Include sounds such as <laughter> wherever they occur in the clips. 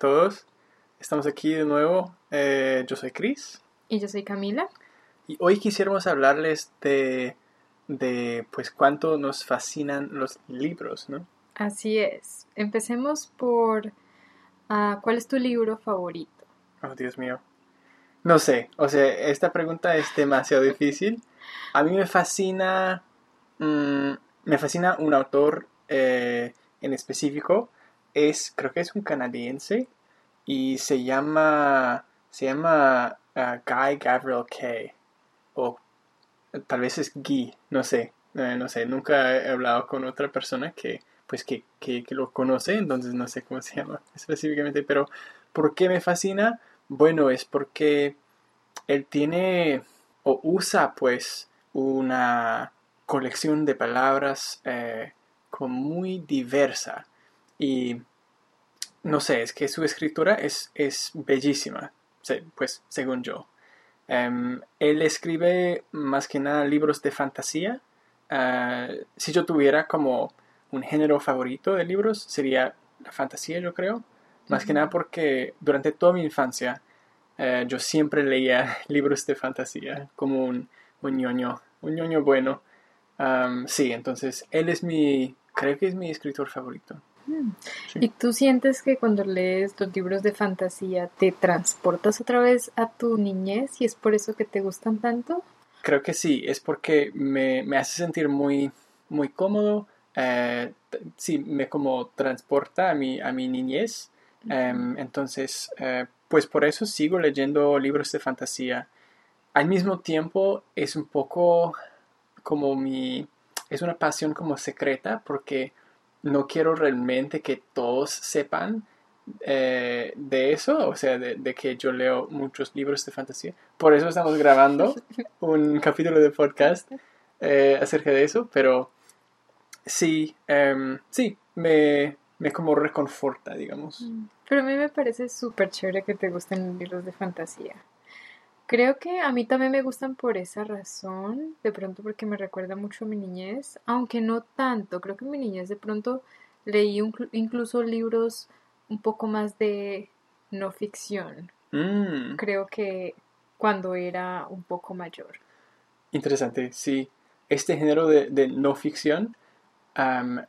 todos. Estamos aquí de nuevo. Eh, yo soy Chris. Y yo soy Camila. Y hoy quisiéramos hablarles de, de pues cuánto nos fascinan los libros, ¿no? Así es. Empecemos por ah, ¿cuál es tu libro favorito? Oh, Dios mío. No sé, o sea, esta pregunta es demasiado difícil. A mí me fascina, mm, me fascina un autor eh, en específico. Es, creo que es un canadiense y se llama, se llama ah, Guy Gabriel Kay o tal vez es Guy, no sé, eh, no sé, nunca he hablado con otra persona que pues que, que, que, lo conoce, entonces no sé cómo se <laughs> llama específicamente, pero ¿por qué me fascina? Bueno, es porque él tiene o usa pues una colección de palabras eh, muy diversa y no sé, es que su escritura es, es bellísima, pues según yo. Um, él escribe más que nada libros de fantasía. Uh, si yo tuviera como un género favorito de libros, sería la fantasía, yo creo. Más que nada porque durante toda mi infancia uh, yo siempre leía <laughs> libros de fantasía como un, un ñoño, un ñoño bueno. Um, sí, entonces él es mi, creo que es mi escritor favorito. ¿Y tú sientes que cuando lees los libros de fantasía te transportas otra vez a tu niñez y es por eso que te gustan tanto? Creo que sí, es porque me, hace sentir muy, muy cómodo, eh, sí, me como transporta a mi, a mi niñez. Em, entonces, eh, pues por eso sigo leyendo libros de fantasía. Al mismo tiempo es un poco como mi, es una pasión como secreta porque no quiero realmente que todos sepan eh, de eso, o sea, de, que yo leo muchos libros de fantasía. Por eso estamos grabando <laughs> un capítulo de podcast eh, acerca de eso, pero sí, em, sí, me, me como reconforta, digamos. Mm, pero a mí me parece súper chévere que te gusten los libros de fantasía. Creo que a mí también me gustan por esa razón, de pronto porque me recuerda mucho a mi niñez, aunque no tanto, creo que en mi niñez de pronto leí incluso libros un poco más de no ficción. Mm. Creo que cuando era un poco mayor. Interesante, sí. Este género de, no ficción,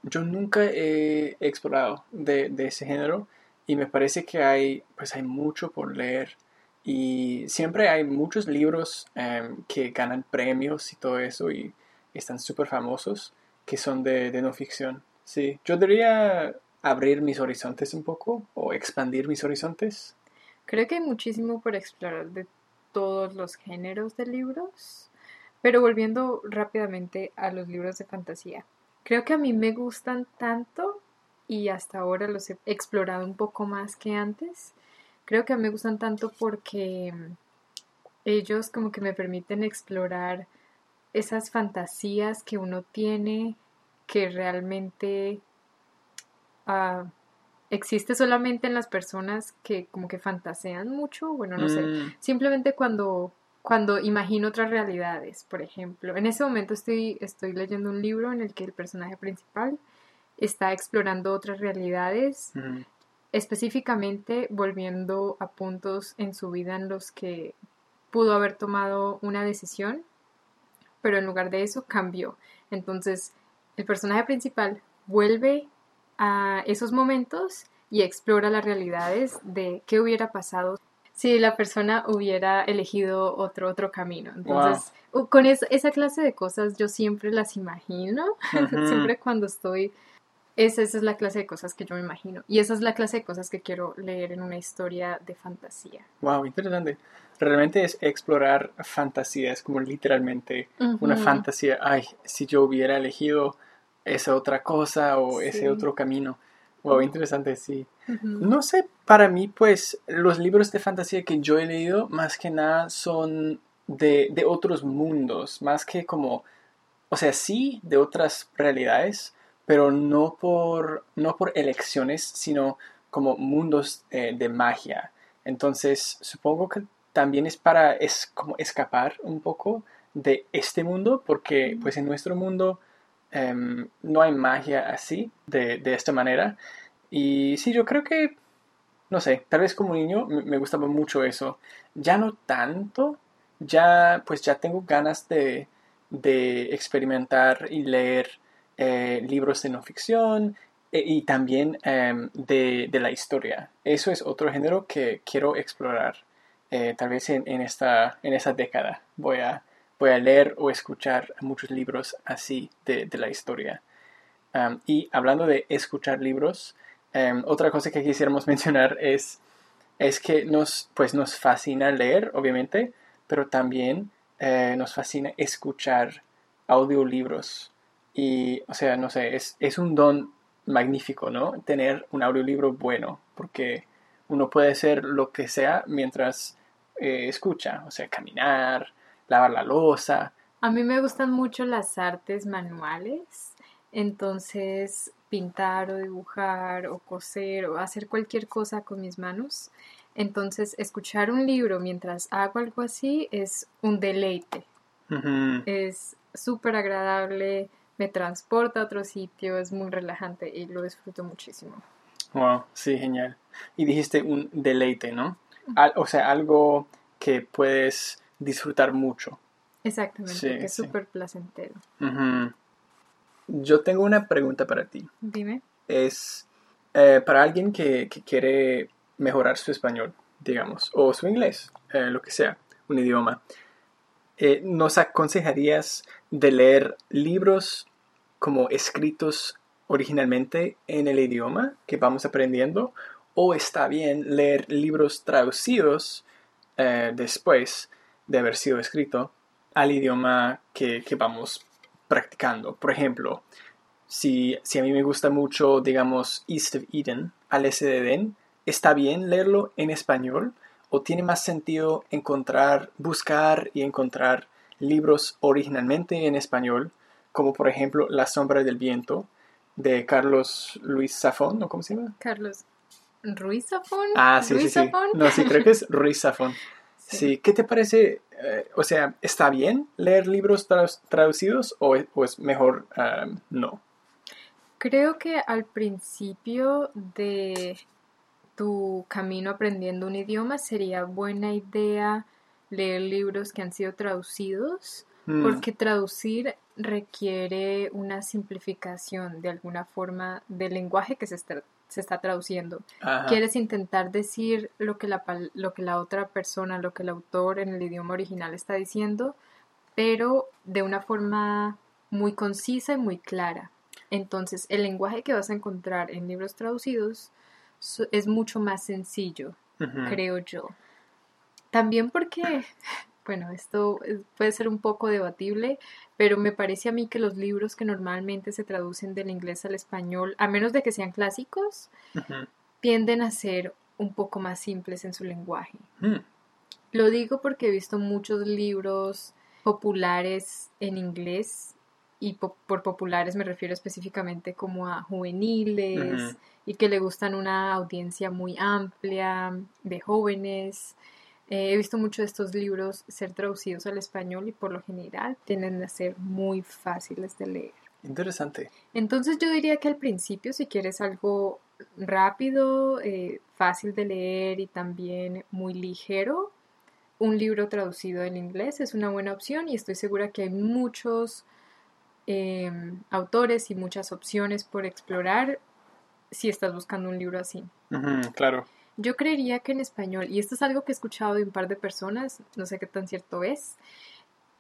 yo nunca he explorado de, de, ese género y me parece que hay, pues hay mucho por leer. Y siempre hay muchos libros em, que ganan premios y todo eso y están súper famosos que son de, de, no ficción. Sí, yo debería abrir mis horizontes un poco o expandir mis horizontes. Creo que hay muchísimo por explorar de todos los géneros de libros. Pero volviendo rápidamente a los libros de fantasía, creo que a mí me gustan tanto y hasta ahora los he explorado un poco más que antes creo que me gustan tanto porque mm, ellos como que me permiten explorar esas fantasías que uno tiene que realmente uh, existe solamente en las personas que como que fantasean mucho, bueno, no sé, mm. simplemente cuando cuando imagino otras realidades, por ejemplo. En ese momento estoy, estoy leyendo un libro en el que el personaje principal está explorando otras realidades específicamente volviendo a puntos en su vida en los que pudo haber tomado una decisión, pero en lugar de eso cambió. Entonces, el personaje principal vuelve a esos momentos y explora las realidades de qué hubiera pasado si la persona hubiera elegido otro otro camino. Entonces, con esa clase de cosas yo siempre las imagino, <laughs> siempre cuando estoy esa, es la clase de cosas que yo me imagino. Y esa es la clase de cosas que quiero leer en una historia de fantasía. Wow, interesante. Realmente es explorar fantasía, es como literalmente una fantasía. Ay, si yo hubiera elegido esa otra cosa o ese otro camino. Wow, interesante, sí. No sé, para mí, pues, los libros de fantasía que yo he leído, más que nada, son de, de otros mundos, más que como, o sea, sí, de otras realidades, pero no por, no por elecciones, sino como mundos eh, de magia. Entonces, supongo que también es para es como escapar un poco de este mundo, porque pues en nuestro mundo em, no hay magia así, de, esta manera. Y sí, yo creo que no sé, tal vez como niño me, me gustaba mucho eso. Ya no tanto, ya pues ya tengo ganas de, de experimentar y leer eh, libros de no ficción e- y también em, de, de la historia. Eso es otro género que quiero explorar. eh, tal vez en, en esta, en esta década voy a, voy a leer o escuchar muchos libros así de, de la historia. Y hablando de escuchar libros, em, otra cosa que quisiéramos <laughs> mencionar es, es que nos, pues nos fascina leer, obviamente, pero también eh, nos fascina escuchar audiolibros. Y, o sea, no sé, es, es un don magnífico, ¿no? Tener un audiolibro bueno, porque uno puede hacer lo que sea mientras eh, escucha, o sea, caminar, lavar la losa. A mí me gustan mucho las artes manuales, entonces pintar o dibujar o coser o hacer cualquier cosa con mis manos. Entonces, escuchar un libro mientras hago algo así es un deleite. Es súper agradable, me transporta a otro sitio, es muy relajante y lo disfruto muchísimo. Wow, sí, genial. Y dijiste un deleite, ¿no? Al- o sea, algo que puedes disfrutar mucho. Exactamente, Sí, que es sí. súper placentero. Yo tengo una pregunta para ti. Dime. Es eh, para alguien que, que quiere mejorar su español, digamos, o su inglés, eh, lo que sea, un idioma. eh, ¿Nos aconsejarías de leer libros como escritos originalmente en el idioma que vamos aprendiendo? ¿O está bien leer libros traducidos eh, después de haber sido escrito al idioma que, que vamos practicando? Por ejemplo, si, si a mí me gusta mucho, digamos, East of Eden, al S de ¿está bien leerlo en español? ¿O tiene más sentido encontrar, buscar y encontrar libros originalmente en español, como por ejemplo La sombra del viento, de Carlos Luis Zafón, ¿no? ¿Cómo se llama? Carlos. ¿Ruiz Zafón? Ah, sí, sí, ¿Ruiz sí. Zafón? No, sí, creo que es <laughs> Ruiz Zafón. Sí. Sí, ¿qué te parece? eh, o sea, ¿está bien leer libros tradu- traducidos o, es- o es mejor ah, no? Creo que al principio de tu camino aprendiendo un idioma sería buena idea leer libros que han sido traducidos, Mm, porque traducir requiere una simplificación de alguna forma del lenguaje que se está, se está traduciendo. ajá. Quieres intentar decir lo que, la, lo que la otra persona, lo que el autor en el idioma original está diciendo, pero de una forma muy concisa y muy clara. Entonces, el lenguaje que vas a encontrar en libros traducidos es mucho más sencillo, creo yo. También porque, bueno, esto es- puede ser un poco debatible, pero me parece a mí que los libros que normalmente se traducen del inglés al español, a menos de que sean clásicos, tienden a ser un poco más simples en su lenguaje. Mm, Lo digo porque he visto muchos libros populares en inglés y po- por populares me refiero específicamente como a juveniles y que le gustan una audiencia muy amplia de jóvenes. Eh, he visto muchos de estos libros ser traducidos al español y por lo general tienden a ser muy fáciles de leer. Interesante. Entonces yo diría que al principio, si quieres algo rápido, eh, fácil de leer y también muy ligero, un libro traducido en inglés es una buena opción y estoy segura que hay muchos eh, autores y muchas opciones por explorar si estás buscando un libro así. Claro. Yo creería que en español, y esto es algo que he escuchado de un par de personas, no sé qué tan cierto es,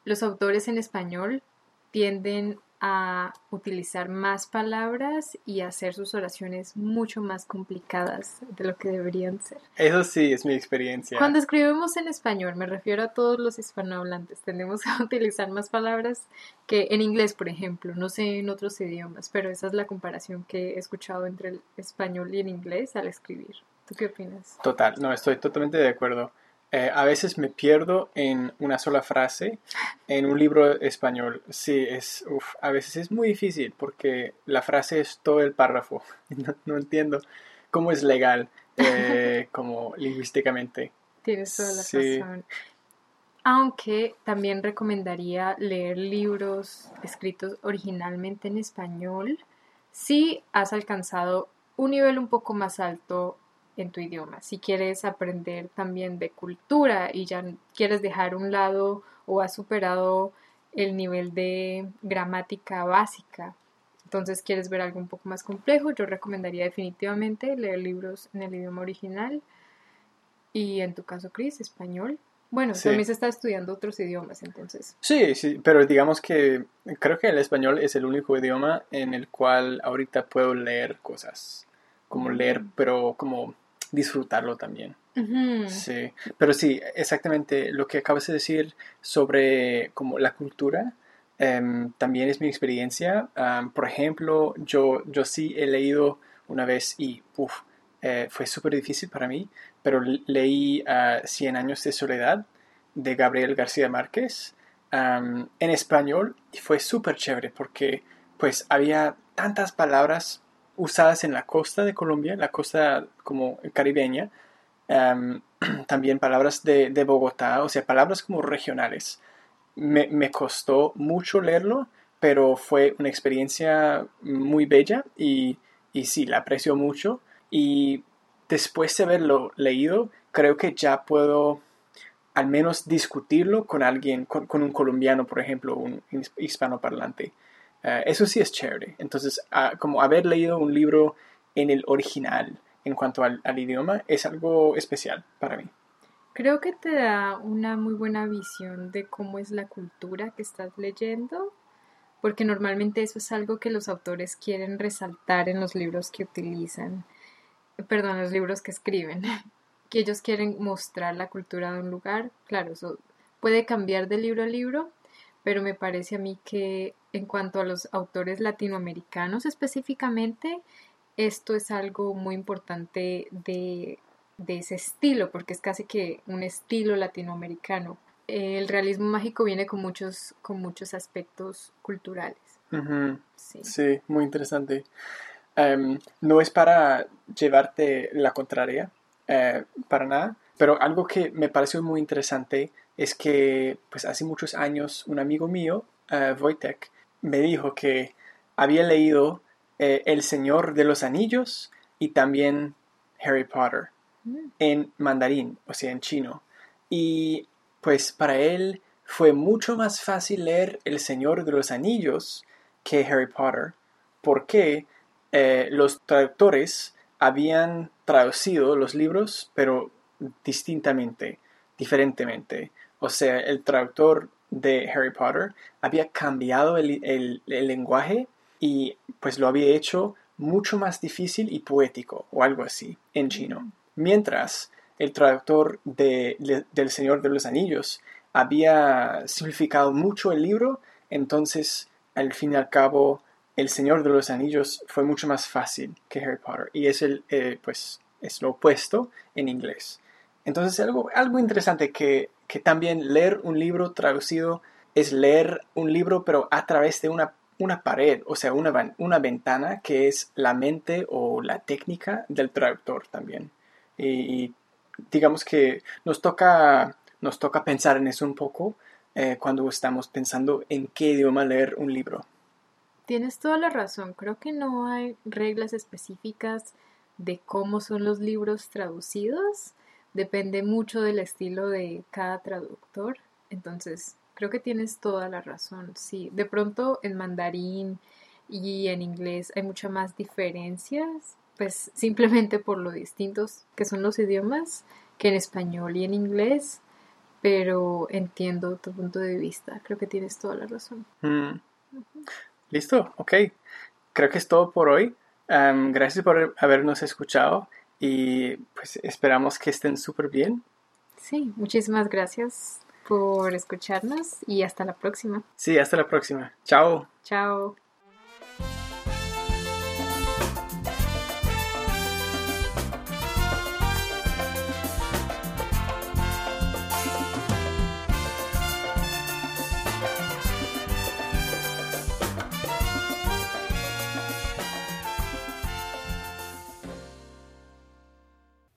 los autores en español tienden a utilizar más palabras y a hacer sus oraciones mucho más complicadas de lo que deberían ser. Eso sí es mi experiencia. Cuando escribimos en español, me refiero a todos los hispanohablantes, tendemos <laughs> a utilizar más palabras que en inglés, por ejemplo, no sé en otros idiomas, pero esa es la comparación que he escuchado entre el español y el inglés al escribir. ¿Tú qué opinas? Total, no, estoy totalmente de acuerdo. Eh, a veces me pierdo en una sola frase en un libro español. Sí, es, uf, a veces es muy difícil porque la frase es todo el párrafo. <laughs> No, no entiendo cómo es legal, eh, <laughs> como lingüísticamente. Tienes toda la Sí. razón. Aunque también recomendaría leer libros escritos originalmente en español si has alcanzado un nivel un poco más alto en tu idioma. Si quieres aprender también de cultura y ya quieres dejar un lado o has superado el nivel de gramática básica, entonces quieres ver algo un poco más complejo, yo recomendaría definitivamente leer libros en el idioma original y en tu caso, Chris, español. Bueno, también se está estudiando otros idiomas, entonces. Sí, sí, pero digamos que creo que el español es el único idioma en el cual ahorita puedo leer cosas, como leer, pero como disfrutarlo también. Sí, pero sí, exactamente lo que acabas de decir sobre como la cultura, em, también es mi experiencia. por ejemplo, yo, yo sí he leído una vez y eh, fue súper difícil para mí, pero leí Cien años de soledad de Gabriel García Márquez en español y fue súper chévere porque pues había tantas palabras usadas en la costa de Colombia, la costa como caribeña, <clears throat> también palabras de, Bogotá, o sea, palabras como regionales. Me, costó mucho leerlo, pero fue una experiencia muy bella y, y sí, la aprecio mucho. Y después de haberlo leído, creo que ya puedo al menos discutirlo con alguien, con, un colombiano, por ejemplo, un hispanoparlante. Uh, eso sí es chévere. Entonces, como haber leído un libro en el original en cuanto al, al, idioma es algo especial para mí. Creo que te da una muy buena visión de cómo es la cultura que estás leyendo, porque normalmente eso es algo que los autores quieren resaltar en los libros que utilizan perdón, los libros que escriben, <laughs> que ellos quieren mostrar la cultura de un lugar. Claro, eso puede cambiar de libro a libro, pero me parece a mí que en cuanto a los autores latinoamericanos específicamente, esto es algo muy importante de, de ese estilo, porque es casi que un estilo latinoamericano. El realismo mágico viene con muchos, con muchos aspectos culturales. sí, muy interesante. Em, no es para llevarte la contraria, eh, para nada, pero algo que me pareció muy interesante es que, pues hace muchos años, un amigo mío, uh, Wojtek, me dijo que había leído eh, El Señor de los Anillos y también Harry Potter mm. en mandarín, o sea, en chino. Y pues para él fue mucho más fácil leer El Señor de los Anillos que Harry Potter. ¿Por qué? Eh, los traductores habían traducido los libros, pero distintamente, diferentemente. O sea, el traductor de Harry Potter había cambiado el, lenguaje y pues lo había hecho mucho más difícil y poético o algo así en chino. Mientras el traductor de, del Señor de los Anillos había simplificado mucho el libro, entonces al fin y al cabo el Señor de los Anillos fue mucho más fácil que Harry Potter y es el eh, pues es lo opuesto en inglés. Entonces algo, algo interesante que, que también leer un libro traducido es leer un libro pero a través de una, una pared, o sea, una, una ventana que es la mente o la técnica del traductor también. Y, digamos que nos toca, nos toca pensar en eso un poco eh, cuando estamos pensando en qué idioma leer un libro. Tienes toda la razón, creo que no hay reglas específicas de cómo son los libros traducidos, depende mucho del estilo de cada traductor, entonces creo que tienes toda la razón, sí, de pronto en mandarín y en inglés hay muchas más diferencias, pues <laughs> simplemente por lo distintos que son los idiomas que en español y en inglés, pero entiendo tu punto de vista, creo que tienes toda la razón. Mm. Listo, ok. Creo que es todo por hoy. gracias por habernos escuchado y pues esperamos que estén súper bien. Sí, muchísimas gracias por escucharnos y hasta la próxima. Sí, hasta la próxima. Chao. Chao.